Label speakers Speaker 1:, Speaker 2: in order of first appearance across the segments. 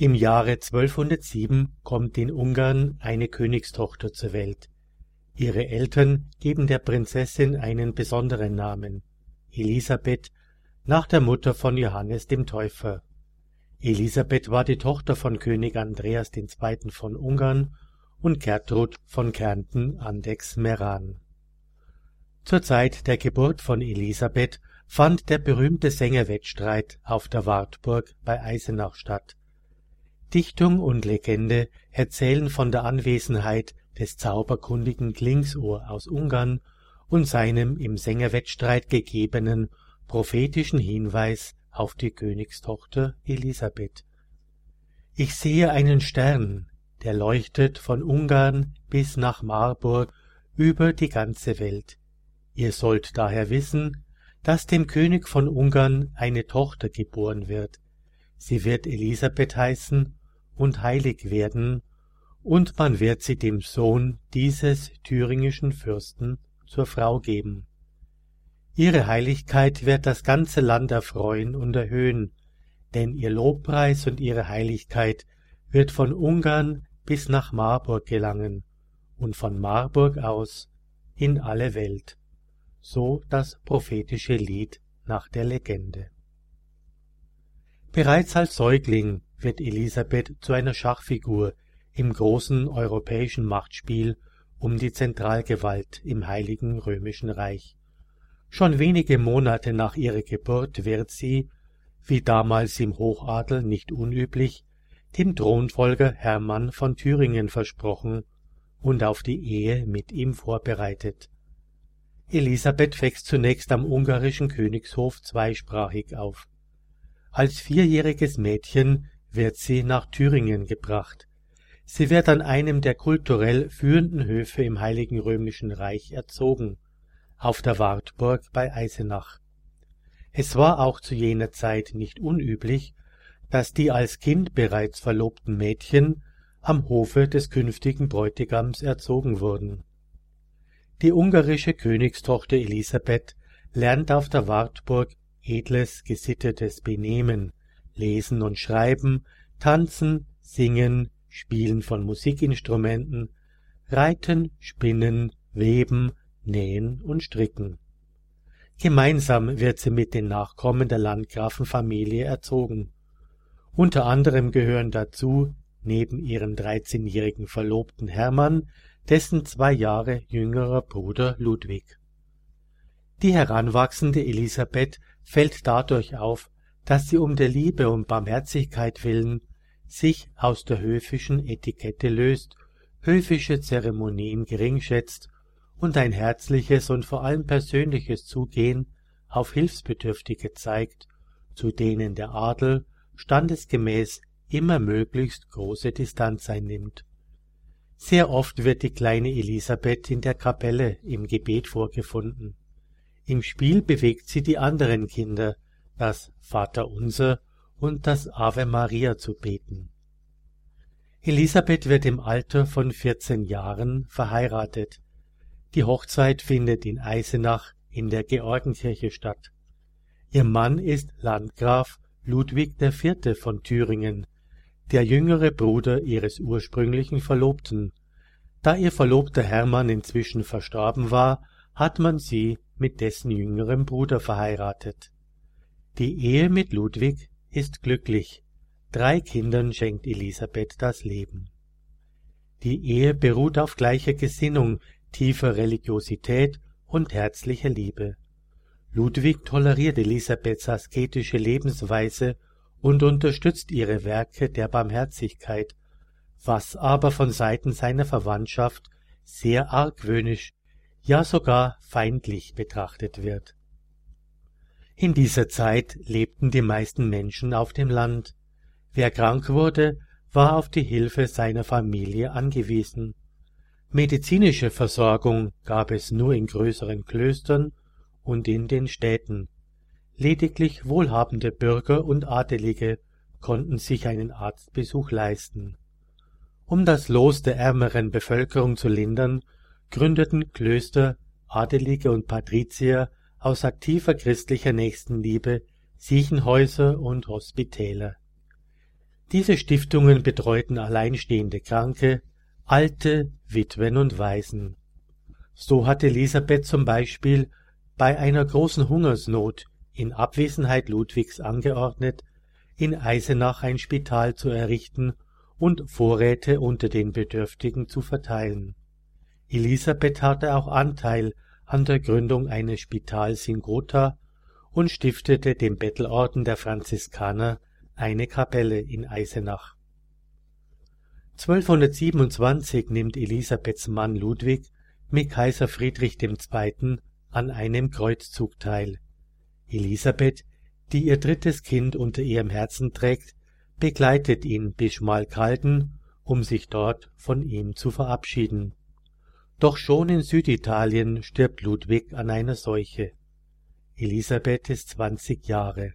Speaker 1: Im Jahre 1207 kommt in Ungarn eine Königstochter zur Welt. Ihre Eltern geben der Prinzessin einen besonderen Namen, Elisabeth, nach der Mutter von Johannes dem Täufer. Elisabeth war die Tochter von König Andreas II. von Ungarn und Gertrud von Kärnten Andechs-Meran. Zur Zeit der Geburt von Elisabeth fand der berühmte Sängerwettstreit auf der Wartburg bei Eisenach statt. Dichtung und Legende erzählen von der Anwesenheit des zauberkundigen Klingsohr aus Ungarn und seinem im Sängerwettstreit gegebenen prophetischen Hinweis auf die Königstochter Elisabeth. Ich sehe einen Stern, der leuchtet von Ungarn bis nach Marburg über die ganze Welt. Ihr sollt daher wissen, dass dem König von Ungarn eine Tochter geboren wird. Sie wird Elisabeth heißen und heilig werden, und man wird sie dem Sohn dieses thüringischen Fürsten zur Frau geben. Ihre Heiligkeit wird das ganze Land erfreuen und erhöhen, denn ihr Lobpreis und ihre Heiligkeit wird von Ungarn bis nach Marburg gelangen und von Marburg aus in alle Welt. So das prophetische Lied nach der Legende. Bereits als Säugling wird Elisabeth zu einer Schachfigur im großen europäischen Machtspiel um die Zentralgewalt im Heiligen Römischen Reich. Schon wenige Monate nach ihrer Geburt wird sie, wie damals im Hochadel nicht unüblich, dem Thronfolger Hermann von Thüringen versprochen und auf die Ehe mit ihm vorbereitet. Elisabeth wächst zunächst am ungarischen Königshof zweisprachig auf. Als vierjähriges Mädchen wird sie nach Thüringen gebracht. Sie wird an einem der kulturell führenden Höfe im Heiligen Römischen Reich erzogen, auf der Wartburg bei Eisenach. Es war auch zu jener Zeit nicht unüblich, dass die als Kind bereits verlobten Mädchen am Hofe des künftigen Bräutigams erzogen wurden. Die ungarische Königstochter Elisabeth lernt auf der Wartburg edles, gesittetes Benehmen, Lesen und Schreiben, Tanzen, Singen, Spielen von Musikinstrumenten, Reiten, Spinnen, Weben, Nähen und Stricken. Gemeinsam wird sie mit den Nachkommen der Landgrafenfamilie erzogen. Unter anderem gehören dazu, neben ihrem dreizehnjährigen Verlobten Hermann, dessen zwei Jahre jüngerer Bruder Ludwig. Die heranwachsende Elisabeth fällt dadurch auf, dass sie um der Liebe und Barmherzigkeit willen sich aus der höfischen Etikette löst, höfische Zeremonien geringschätzt und ein herzliches und vor allem persönliches Zugehen auf Hilfsbedürftige zeigt, zu denen der Adel standesgemäß immer möglichst große Distanz einnimmt. Sehr oft wird die kleine Elisabeth in der Kapelle im Gebet vorgefunden. Im Spiel bewegt sie die anderen Kinder, das Vaterunser und das Ave Maria zu beten. Elisabeth wird im Alter von vierzehn Jahren verheiratet. Die Hochzeit findet in Eisenach in der Georgenkirche statt. Ihr Mann ist Landgraf Ludwig IV. von Thüringen, der jüngere Bruder ihres ursprünglichen Verlobten. Da ihr Verlobter Hermann inzwischen verstorben war, hat man sie mit dessen jüngerem Bruder verheiratet. Die Ehe mit Ludwig ist glücklich. Drei Kindern schenkt Elisabeth das Leben. Die Ehe beruht auf gleicher Gesinnung, tiefer Religiosität und herzlicher Liebe. Ludwig toleriert Elisabeths asketische Lebensweise und unterstützt ihre Werke der Barmherzigkeit, was aber von Seiten seiner Verwandtschaft sehr argwöhnisch, ja sogar feindlich betrachtet wird. In dieser Zeit lebten die meisten Menschen auf dem Land. Wer krank wurde, war auf die Hilfe seiner Familie angewiesen. Medizinische Versorgung gab es nur in größeren Klöstern und in den Städten. Lediglich wohlhabende Bürger und Adelige konnten sich einen Arztbesuch leisten. Um das Los der ärmeren Bevölkerung zu lindern, gründeten Klöster, Adelige und Patrizier aus aktiver christlicher Nächstenliebe Siechenhäuser und Hospitäler. Diese Stiftungen betreuten alleinstehende Kranke, Alte, Witwen und Waisen. So hat Elisabeth zum Beispiel bei einer großen Hungersnot in Abwesenheit Ludwigs angeordnet, in Eisenach ein Spital zu errichten und Vorräte unter den Bedürftigen zu verteilen. Elisabeth hatte auch Anteil an der Gründung eines Spitals in Gotha und stiftete dem Bettelorden der Franziskaner eine Kapelle in Eisenach. 1227 nimmt Elisabeths Mann Ludwig mit Kaiser Friedrich II. an einem Kreuzzug teil. Elisabeth, die ihr drittes Kind unter ihrem Herzen trägt, begleitet ihn bis Schmalkalden, um sich dort von ihm zu verabschieden. Doch schon in Süditalien stirbt Ludwig an einer Seuche. Elisabeth ist zwanzig Jahre.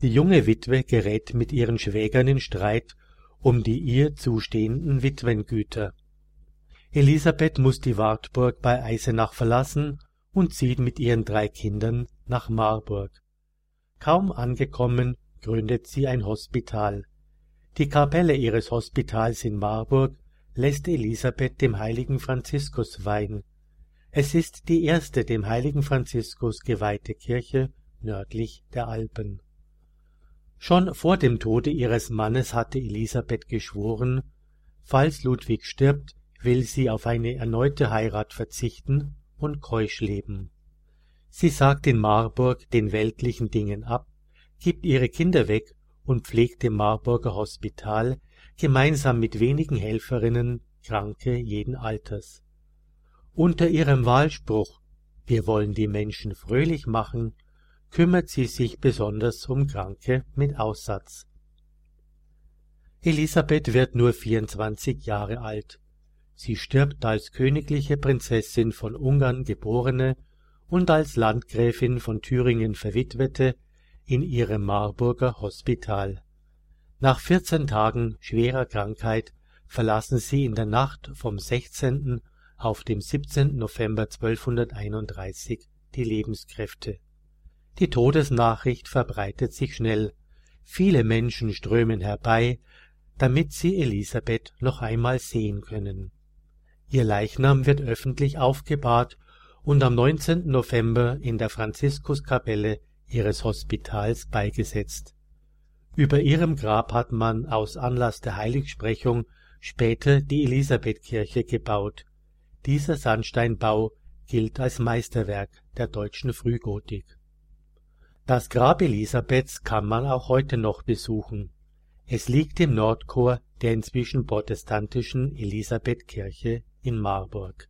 Speaker 1: Die junge Witwe gerät mit ihren Schwägern in Streit um die ihr zustehenden Witwengüter. Elisabeth muss die Wartburg bei Eisenach verlassen und zieht mit ihren drei Kindern nach Marburg. Kaum angekommen, gründet sie ein Hospital. Die Kapelle ihres Hospitals in Marburg lässt Elisabeth dem heiligen Franziskus weihen. Es ist die erste dem heiligen Franziskus geweihte Kirche nördlich der Alpen. Schon vor dem Tode ihres Mannes hatte Elisabeth geschworen, falls Ludwig stirbt, will sie auf eine erneute Heirat verzichten und keusch leben. Sie sagt in Marburg den weltlichen Dingen ab, gibt ihre Kinder weg und pflegt im Marburger Hospital gemeinsam mit wenigen Helferinnen Kranke jeden Alters. Unter ihrem Wahlspruch Wir wollen die Menschen fröhlich machen kümmert sie sich besonders um Kranke mit Aussatz. Elisabeth wird nur 24 Jahre alt. Sie stirbt als königliche Prinzessin von Ungarn geborene und als Landgräfin von Thüringen verwitwete in ihrem Marburger Hospital. Nach 14 Tagen schwerer Krankheit verlassen sie in der Nacht vom 16. auf dem 17. November 1231 die Lebenskräfte. Die Todesnachricht verbreitet sich schnell. Viele Menschen strömen herbei, damit sie Elisabeth noch einmal sehen können. Ihr Leichnam wird öffentlich aufgebahrt und am 19. November in der Franziskuskapelle ihres Hospitals beigesetzt. Über ihrem Grab hat man aus Anlass der Heiligsprechung später die Elisabethkirche gebaut. Dieser Sandsteinbau gilt als Meisterwerk der deutschen Frühgotik. Das Grab Elisabeths kann man auch heute noch besuchen. Es liegt im Nordchor der inzwischen protestantischen Elisabethkirche in Marburg.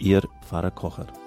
Speaker 2: Ihr Pfarrer Kocher.